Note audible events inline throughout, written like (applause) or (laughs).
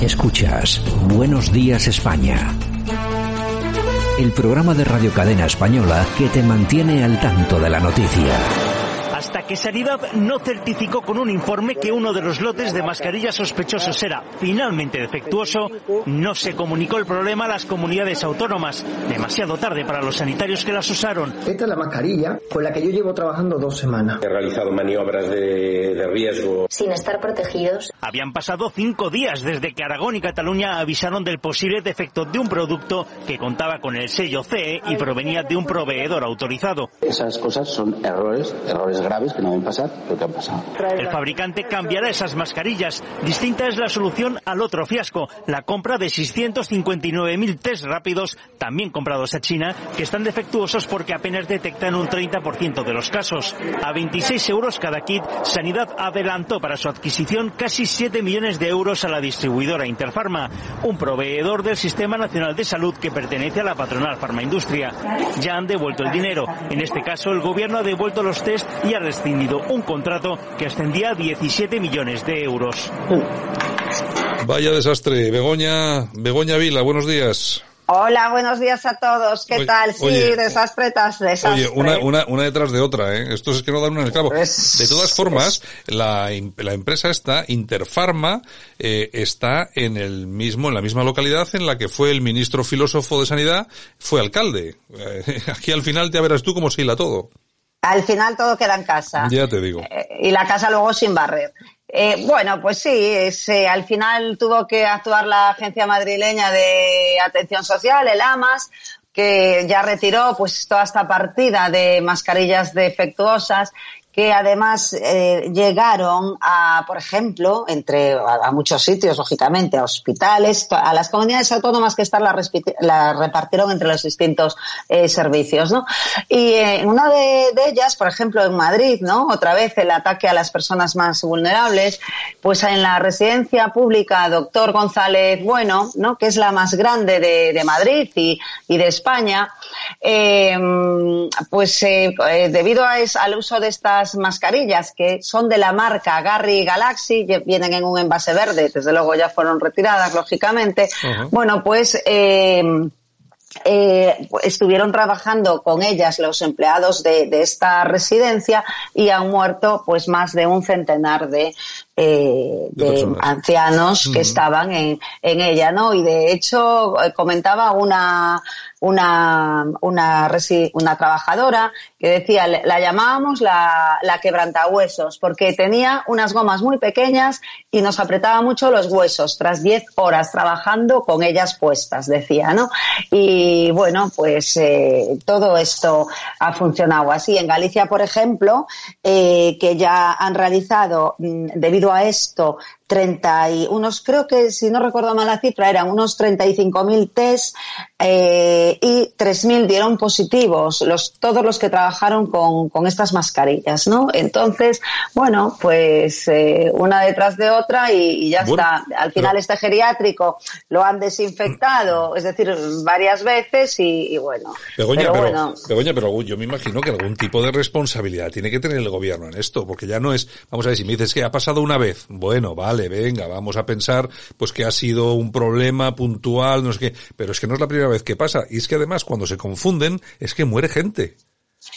Escuchas Buenos Días España. El programa de Radio Cadena Española que te mantiene al tanto de la noticia que Sanidad no certificó con un informe que uno de los lotes de mascarillas sospechosos era finalmente defectuoso, no se comunicó el problema a las comunidades autónomas, demasiado tarde para los sanitarios que las usaron. Esta es la mascarilla con la que yo llevo trabajando dos semanas. He realizado maniobras de, de riesgo. Sin estar protegidos. Habían pasado cinco días desde que Aragón y Cataluña avisaron del posible defecto de un producto que contaba con el sello CE y provenía de un proveedor autorizado. Esas cosas son errores, errores graves que no deben pasar, que han pasado. El fabricante cambiará esas mascarillas. Distinta es la solución al otro fiasco, la compra de 659.000 test rápidos, también comprados a China, que están defectuosos porque apenas detectan un 30% de los casos. A 26 euros cada kit, Sanidad adelantó para su adquisición casi 7 millones de euros a la distribuidora Interpharma, un proveedor del Sistema Nacional de Salud que pertenece a la patronal Farmaindustria. Ya han devuelto el dinero. En este caso, el gobierno ha devuelto los test y ha rescindido un contrato que ascendía a 17 millones de euros. Vaya desastre. Begoña, Begoña Vila, buenos días. Hola, buenos días a todos. ¿Qué Oye, tal? Sí, oye, desastre tras desastre. Oye, una, una, una detrás de otra, ¿eh? Esto es que no dan una en el clavo. Es- De todas formas, la, la empresa esta, Interpharma, eh, está en el mismo, en la misma localidad en la que fue el ministro filósofo de Sanidad, fue alcalde. Eh, (laughs) aquí al final ya verás tú cómo se hila todo. Al final todo queda en casa. Ya te digo. Eh, y la casa luego sin barrer. Eh, bueno, pues sí, es, eh, al final tuvo que actuar la Agencia Madrileña de Atención Social, el AMAS, que ya retiró pues toda esta partida de mascarillas defectuosas que además eh, llegaron a, por ejemplo, entre a, muchos sitios, lógicamente, a hospitales, a las comunidades autónomas que están la, respi- la repartieron entre los distintos eh, servicios, ¿no? Y eh, en una de, de ellas, por ejemplo, en Madrid, ¿no? Otra vez el ataque a las personas más vulnerables, pues en la residencia pública Doctor González Bueno, ¿no? Que es la más grande de, de Madrid y, y de España, eh, pues eh, eh, debido a es- al uso de estas mascarillas que son de la marca Garry Galaxy, vienen en un envase verde, desde luego ya fueron retiradas, lógicamente. Bueno, pues eh, eh, estuvieron trabajando con ellas los empleados de, de esta residencia y han muerto pues más de un centenar de, eh, De ancianos que estaban en, en ella, ¿no? Y de hecho eh, comentaba una una una, una trabajadora que decía la llamábamos la, la quebrantahuesos porque tenía unas gomas muy pequeñas y nos apretaba mucho los huesos tras 10 horas trabajando con ellas puestas, decía, ¿no? Y bueno, pues eh, todo esto ha funcionado así. En Galicia, por ejemplo, eh, que ya han realizado, mm, debido a esto, 30 y unos, creo que si no recuerdo mal la cifra, eran unos 35.000 test eh, y 3.000 dieron positivos, los, todos los que trabajaron con, con estas mascarillas, ¿no? Entonces, bueno, pues eh, una detrás de otra y, y ya Bueno, está. Al final este geriátrico lo han desinfectado, es decir, varias veces y, y bueno. Begoña, pero pero, bueno, Begoña, pero yo me imagino que algún tipo de responsabilidad tiene que tener el gobierno en esto, porque ya no es, vamos a ver, si me dices que ha pasado una vez, bueno, vale, venga, vamos a pensar, pues que ha sido un problema puntual, no sé qué, pero es que no es la primera vez que pasa, y es que además cuando se confunden, es que muere gente.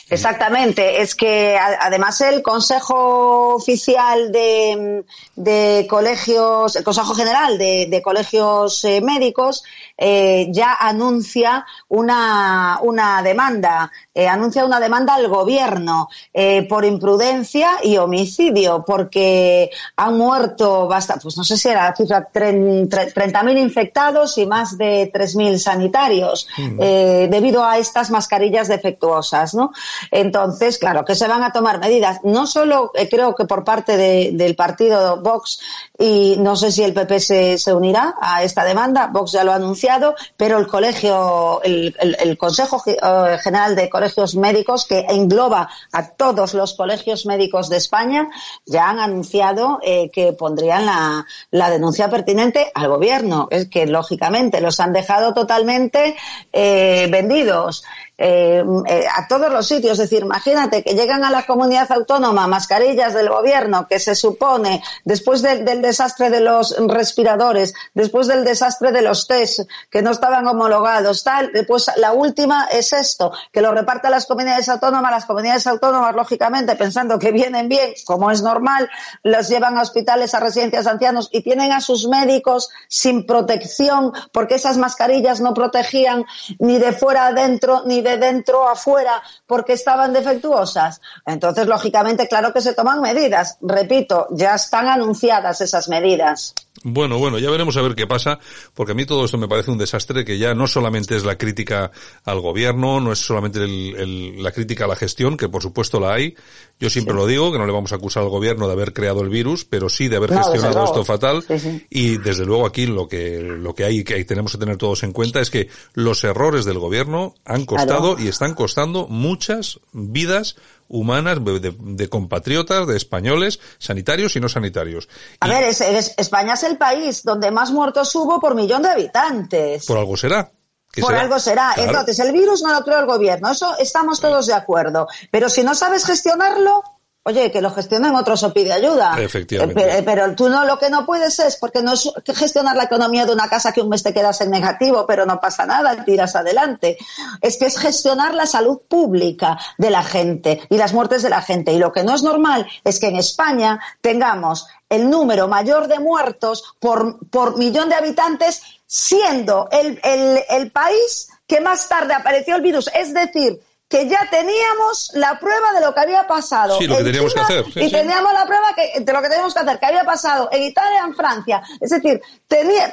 Exactamente, es que además el Consejo Oficial de, de Colegios, el Consejo General de, de Colegios eh, Médicos eh, ya anuncia una, una demanda, eh, anuncia una demanda al gobierno eh, por imprudencia y homicidio, porque han muerto, basta, pues no sé si era la cifra, tren- tre- 30.000 infectados y más de 3.000 sanitarios Mm. eh, debido a estas mascarillas defectuosas, ¿no? Entonces, claro, que se van a tomar medidas, no solo eh, creo que por parte de- del partido Vox y no sé si el PP se, unirá a esta demanda, Vox ya lo ha anunciado, pero el colegio, el, Consejo eh, General de Colegios Médicos, que engloba a todos los colegios médicos de España, ya han anunciado eh, que pondrían la, denuncia pertinente al gobierno. Es que, lógicamente, los han dejado totalmente vendidos. Eh, eh, a todos los sitios. Es decir, imagínate que llegan a la comunidad autónoma mascarillas del gobierno que se supone, después del desastre de los respiradores, después del desastre de los test que no estaban homologados, tal, pues la última es esto, que lo reparta las comunidades autónomas, las comunidades autónomas, lógicamente, pensando que vienen bien, como es normal, los llevan a hospitales, a residencias de ancianos y tienen a sus médicos sin protección, porque esas mascarillas no protegían ni de fuera adentro, ni de dentro afuera, porque estaban defectuosas. Entonces, lógicamente, claro que se toman medidas. Repito, ya están anunciadas esas medidas. Bueno, bueno, ya veremos a ver qué pasa, porque a mí todo esto me parece un desastre que ya no solamente es la crítica al gobierno, no es solamente la crítica a la gestión, que por supuesto la hay. Yo siempre lo digo, que no le vamos a acusar al gobierno de haber creado el virus, pero sí de haber gestionado esto fatal. Y desde luego aquí lo que, lo que hay que tenemos que tener todos en cuenta es que los errores del gobierno han costado y están costando muchas vidas humanas de, compatriotas, de españoles, sanitarios y no sanitarios. A ver, España es el país donde más muertos hubo por millón de habitantes. Por algo será. Por algo será. Entonces, el virus no lo creó el gobierno, eso estamos todos de acuerdo. Pero si no sabes gestionarlo, Oye, que lo gestionen otros o pide ayuda. Efectivamente. Eh, pero, tú no, lo que no puedes es, porque no es gestionar la economía de una casa que un mes te quedas en negativo, pero no pasa nada, tiras adelante. Es que es gestionar la salud pública de la gente y las muertes de la gente. Y lo que no es normal es que en España tengamos el número mayor de muertos por, por millón de habitantes, siendo el, el, el país que más tarde apareció el virus. Es decir, que ya teníamos la prueba de lo que había pasado. Sí, lo que teníamos que hacer. y teníamos la prueba que, de lo que teníamos que hacer, que había pasado en Italia, en Francia. Es decir,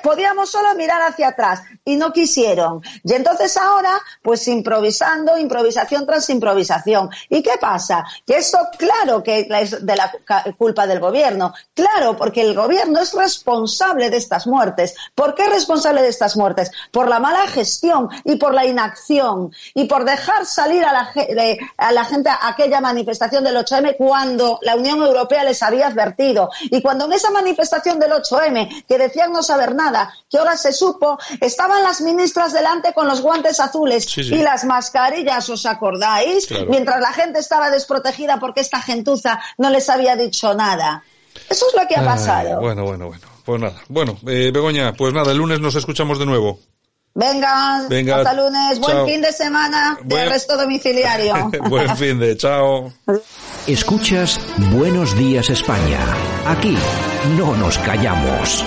podíamos solo mirar hacia atrás y no quisieron. Y entonces ahora, pues improvisando, improvisación tras improvisación. ¿Y qué pasa? Que esto, claro que es de la culpa del gobierno. Claro, porque el gobierno es responsable de estas muertes. ¿Por qué es responsable de estas muertes? Por la mala gestión y por la inacción y por dejar salir a la, a la gente a aquella manifestación del 8M cuando la Unión Europea les había advertido. Y cuando en esa manifestación del 8M, que decían no saber nada, que ahora se supo, estaban las ministras delante con los guantes azules y las mascarillas, ¿os acordáis? Mientras la gente estaba desprotegida porque esta gentuza no les había dicho nada. Eso es lo que ha pasado. bueno, bueno, bueno. Pues nada. Bueno, eh, Begoña, pues nada, el lunes nos escuchamos de nuevo. Venga, hasta lunes. Buen fin de semana de resto domiciliario. (laughs) Buen fin de, chao. Escuchas Buenos Días España. Aquí no nos callamos.